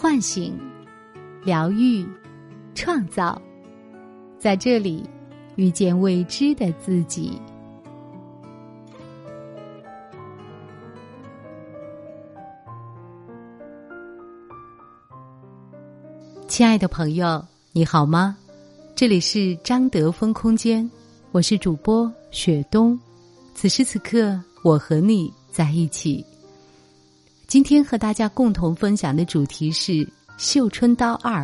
唤醒、疗愈、创造，在这里遇见未知的自己。亲爱的朋友，你好吗？这里是张德芬空间，我是主播雪冬。此时此刻，我和你在一起。今天和大家共同分享的主题是《绣春刀二》，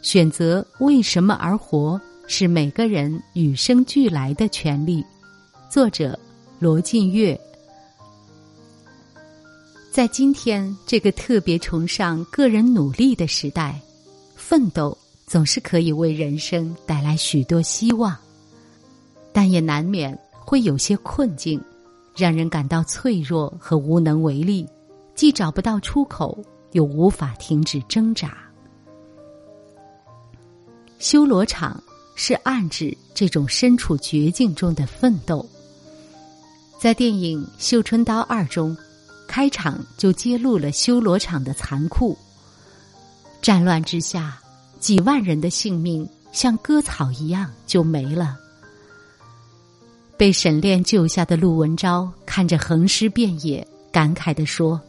选择为什么而活是每个人与生俱来的权利。作者罗晋月。在今天这个特别崇尚个人努力的时代，奋斗总是可以为人生带来许多希望，但也难免会有些困境，让人感到脆弱和无能为力。既找不到出口，又无法停止挣扎。修罗场是暗指这种身处绝境中的奋斗。在电影《绣春刀二》中，开场就揭露了修罗场的残酷。战乱之下，几万人的性命像割草一样就没了。被沈炼救下的陆文昭看着横尸遍野，感慨地说。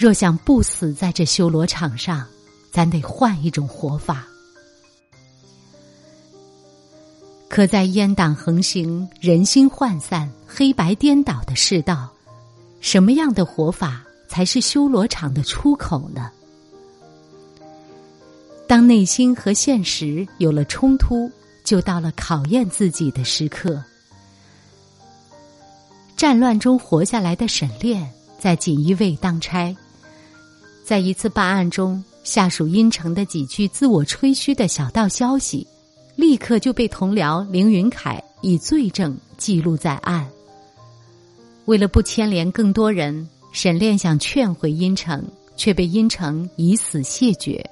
若想不死在这修罗场上，咱得换一种活法。可在阉党横行、人心涣散、黑白颠倒的世道，什么样的活法才是修罗场的出口呢？当内心和现实有了冲突，就到了考验自己的时刻。战乱中活下来的沈炼，在锦衣卫当差。在一次办案中，下属阴城的几句自我吹嘘的小道消息，立刻就被同僚凌云凯以罪证记录在案。为了不牵连更多人，沈炼想劝回阴城，却被阴城以死谢绝。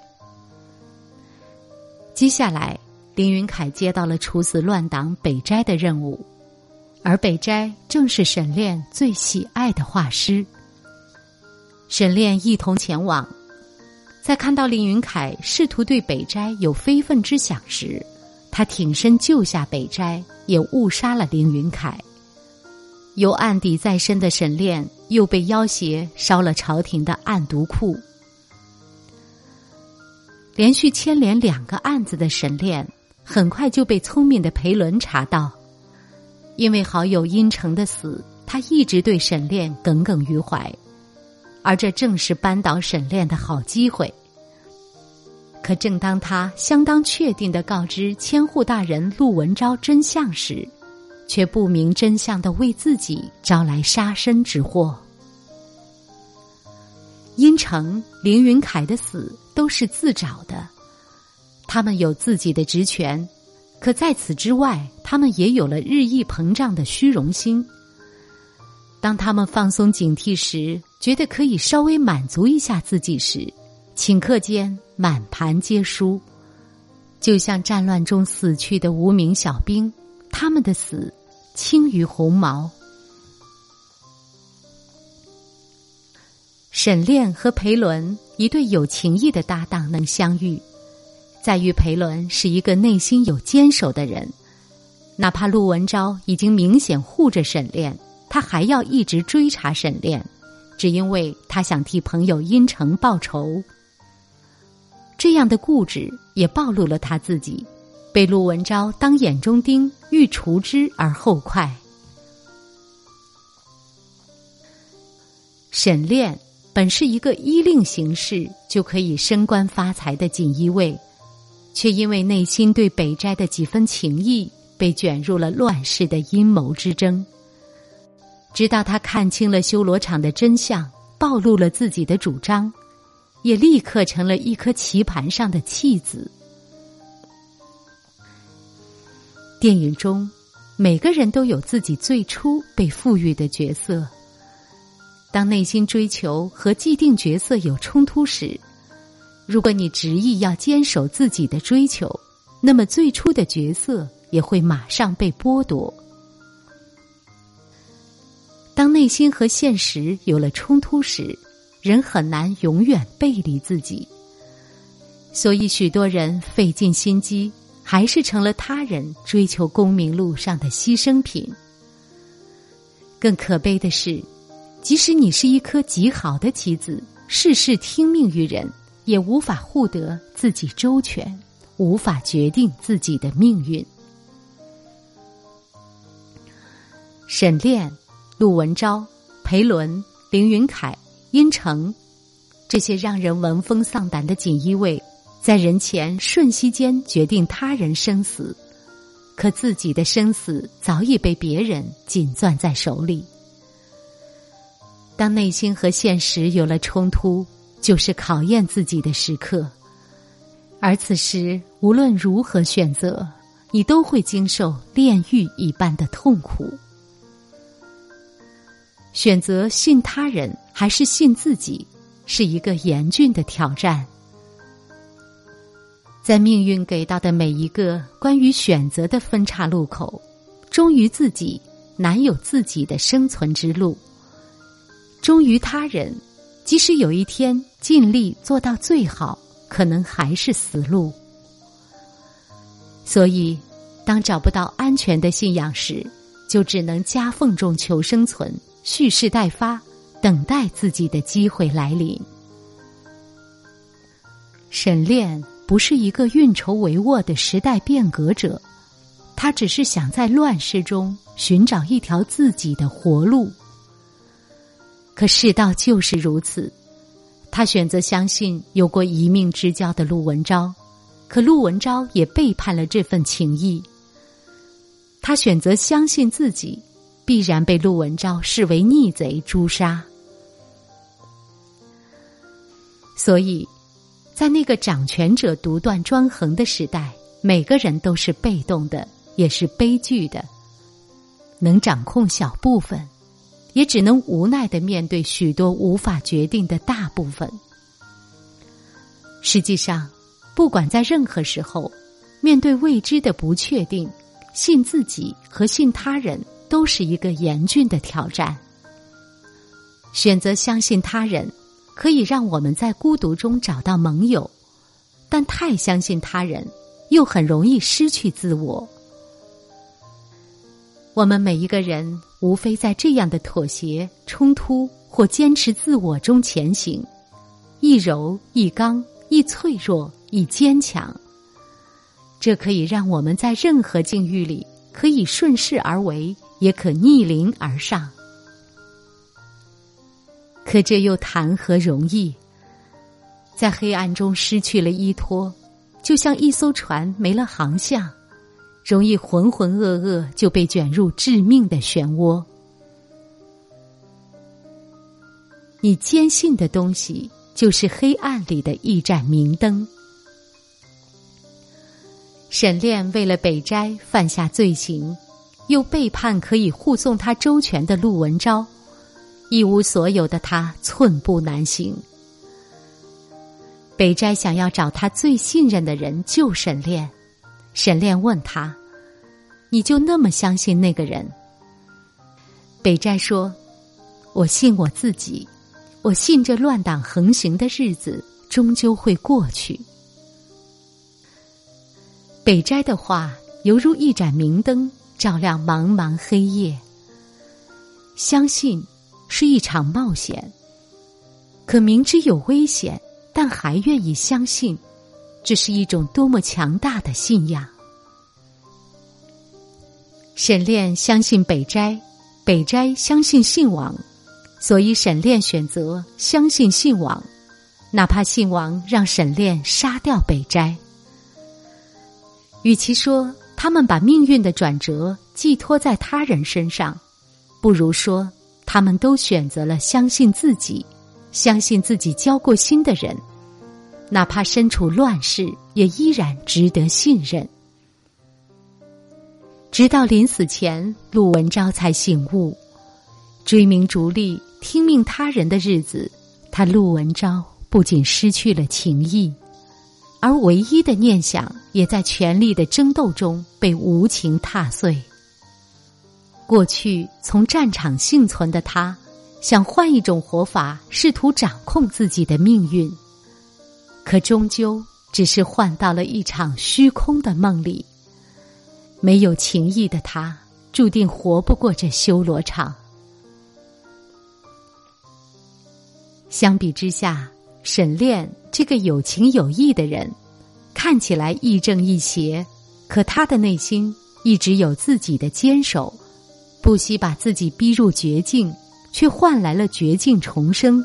接下来，凌云凯接到了处死乱党北斋的任务，而北斋正是沈炼最喜爱的画师。沈炼一同前往，在看到凌云凯试图对北斋有非分之想时，他挺身救下北斋，也误杀了凌云凯。有案底在身的沈炼又被要挟烧了朝廷的案牍库。连续牵连两个案子的沈炼，很快就被聪明的裴伦查到，因为好友殷城的死，他一直对沈炼耿耿于怀。而这正是扳倒沈炼的好机会。可正当他相当确定的告知千户大人陆文昭真相时，却不明真相的为自己招来杀身之祸。殷城、凌云凯的死都是自找的，他们有自己的职权，可在此之外，他们也有了日益膨胀的虚荣心。当他们放松警惕时，觉得可以稍微满足一下自己时，顷刻间满盘皆输。就像战乱中死去的无名小兵，他们的死轻于鸿毛。沈炼和裴伦一对有情义的搭档能相遇，在于裴伦是一个内心有坚守的人，哪怕陆文昭已经明显护着沈炼。他还要一直追查沈炼，只因为他想替朋友殷城报仇。这样的固执也暴露了他自己，被陆文昭当眼中钉，欲除之而后快。沈炼本是一个依令行事就可以升官发财的锦衣卫，却因为内心对北斋的几分情谊，被卷入了乱世的阴谋之争。直到他看清了修罗场的真相，暴露了自己的主张，也立刻成了一颗棋盘上的弃子。电影中，每个人都有自己最初被赋予的角色。当内心追求和既定角色有冲突时，如果你执意要坚守自己的追求，那么最初的角色也会马上被剥夺。当内心和现实有了冲突时，人很难永远背离自己，所以许多人费尽心机，还是成了他人追求功名路上的牺牲品。更可悲的是，即使你是一颗极好的棋子，事事听命于人，也无法护得自己周全，无法决定自己的命运。沈炼、陆文昭、裴伦、凌云凯、殷城，这些让人闻风丧胆的锦衣卫，在人前瞬息间决定他人生死。可自己的生死早已被别人紧攥在手里。当内心和现实有了冲突，就是考验自己的时刻。而此时，无论如何选择，你都会经受炼狱一般的痛苦。选择信他人还是信自己，是一个严峻的挑战。在命运给到的每一个关于选择的分岔路口，忠于自己难有自己的生存之路；忠于他人，即使有一天尽力做到最好，可能还是死路。所以，当找不到安全的信仰时，就只能夹缝中求生存，蓄势待发，等待自己的机会来临。沈炼。不是一个运筹帷幄的时代变革者，他只是想在乱世中寻找一条自己的活路。可世道就是如此，他选择相信有过一命之交的陆文昭，可陆文昭也背叛了这份情谊。他选择相信自己，必然被陆文昭视为逆贼诛杀。所以。在那个掌权者独断专横的时代，每个人都是被动的，也是悲剧的。能掌控小部分，也只能无奈的面对许多无法决定的大部分。实际上，不管在任何时候，面对未知的不确定，信自己和信他人都是一个严峻的挑战。选择相信他人。可以让我们在孤独中找到盟友，但太相信他人，又很容易失去自我。我们每一个人，无非在这样的妥协、冲突或坚持自我中前行，一柔一刚，一脆弱一坚强。这可以让我们在任何境遇里，可以顺势而为，也可逆鳞而上。可这又谈何容易？在黑暗中失去了依托，就像一艘船没了航向，容易浑浑噩噩就被卷入致命的漩涡。你坚信的东西，就是黑暗里的一盏明灯。沈炼为了北斋犯下罪行，又背叛可以护送他周全的陆文昭。一无所有的他寸步难行。北斋想要找他最信任的人救沈炼，沈炼问他：“你就那么相信那个人？”北斋说：“我信我自己，我信这乱党横行的日子终究会过去。”北斋的话犹如一盏明灯，照亮茫茫黑夜。相信。是一场冒险，可明知有危险，但还愿意相信，这是一种多么强大的信仰。沈炼相信北斋，北斋相信信王，所以沈炼选择相信信王，哪怕信王让沈炼杀掉北斋。与其说他们把命运的转折寄托在他人身上，不如说。他们都选择了相信自己，相信自己交过心的人，哪怕身处乱世，也依然值得信任。直到临死前，陆文昭才醒悟：追名逐利、听命他人的日子，他陆文昭不仅失去了情谊，而唯一的念想也在权力的争斗中被无情踏碎。过去从战场幸存的他，想换一种活法，试图掌控自己的命运，可终究只是换到了一场虚空的梦里。没有情义的他，注定活不过这修罗场。相比之下，沈炼这个有情有义的人，看起来亦正亦邪，可他的内心一直有自己的坚守，不惜把自己逼入绝境，却换来了绝境重生。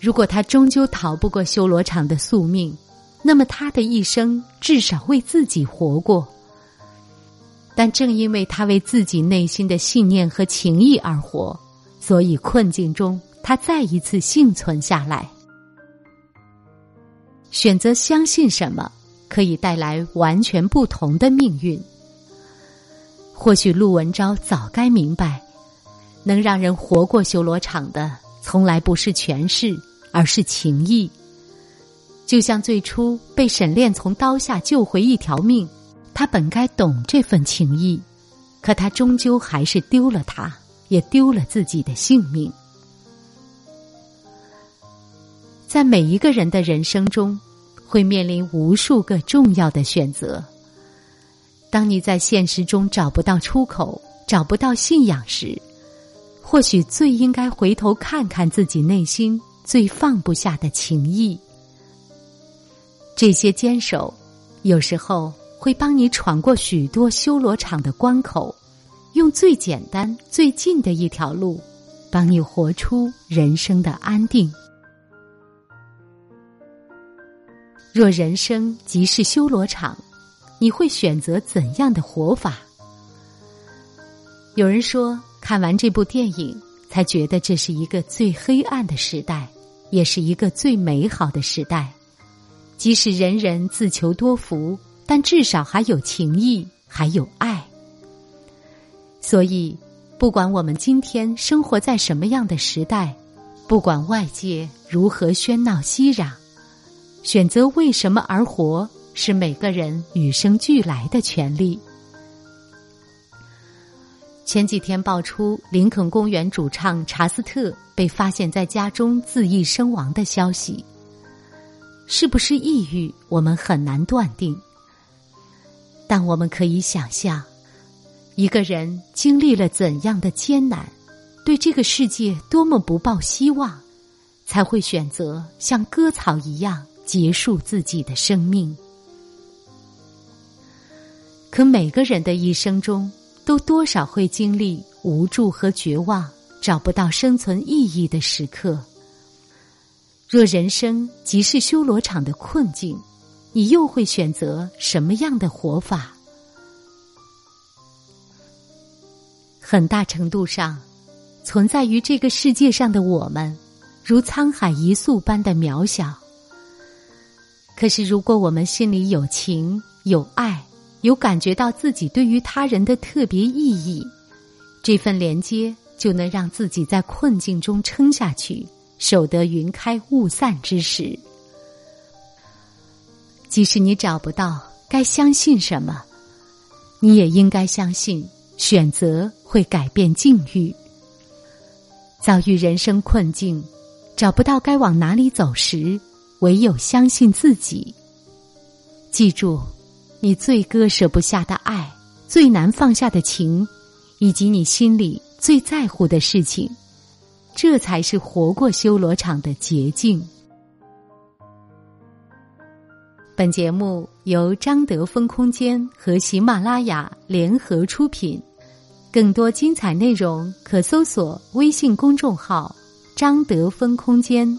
如果他终究逃不过修罗场的宿命，那么他的一生至少为自己活过。但正因为他为自己内心的信念和情谊而活，所以困境中。他再一次幸存下来，选择相信什么，可以带来完全不同的命运。或许陆文昭早该明白，能让人活过修罗场的，从来不是权势，而是情谊。就像最初被沈炼从刀下救回一条命，他本该懂这份情谊，可他终究还是丢了他，也丢了自己的性命。在每一个人的人生中，会面临无数个重要的选择。当你在现实中找不到出口、找不到信仰时，或许最应该回头看看自己内心最放不下的情谊。这些坚守，有时候会帮你闯过许多修罗场的关口，用最简单、最近的一条路，帮你活出人生的安定。若人生即是修罗场，你会选择怎样的活法？有人说，看完这部电影，才觉得这是一个最黑暗的时代，也是一个最美好的时代。即使人人自求多福，但至少还有情谊，还有爱。所以，不管我们今天生活在什么样的时代，不管外界如何喧闹熙攘。选择为什么而活，是每个人与生俱来的权利。前几天爆出林肯公园主唱查斯特被发现在家中自缢身亡的消息，是不是抑郁，我们很难断定。但我们可以想象，一个人经历了怎样的艰难，对这个世界多么不抱希望，才会选择像割草一样。结束自己的生命，可每个人的一生中，都多少会经历无助和绝望，找不到生存意义的时刻。若人生即是修罗场的困境，你又会选择什么样的活法？很大程度上，存在于这个世界上的我们，如沧海一粟般的渺小。可是，如果我们心里有情、有爱，有感觉到自己对于他人的特别意义，这份连接就能让自己在困境中撑下去，守得云开雾散之时。即使你找不到该相信什么，你也应该相信，选择会改变境遇。遭遇人生困境，找不到该往哪里走时。唯有相信自己。记住，你最割舍不下的爱，最难放下的情，以及你心里最在乎的事情，这才是活过修罗场的捷径。本节目由张德芬空间和喜马拉雅联合出品，更多精彩内容可搜索微信公众号“张德芬空间”。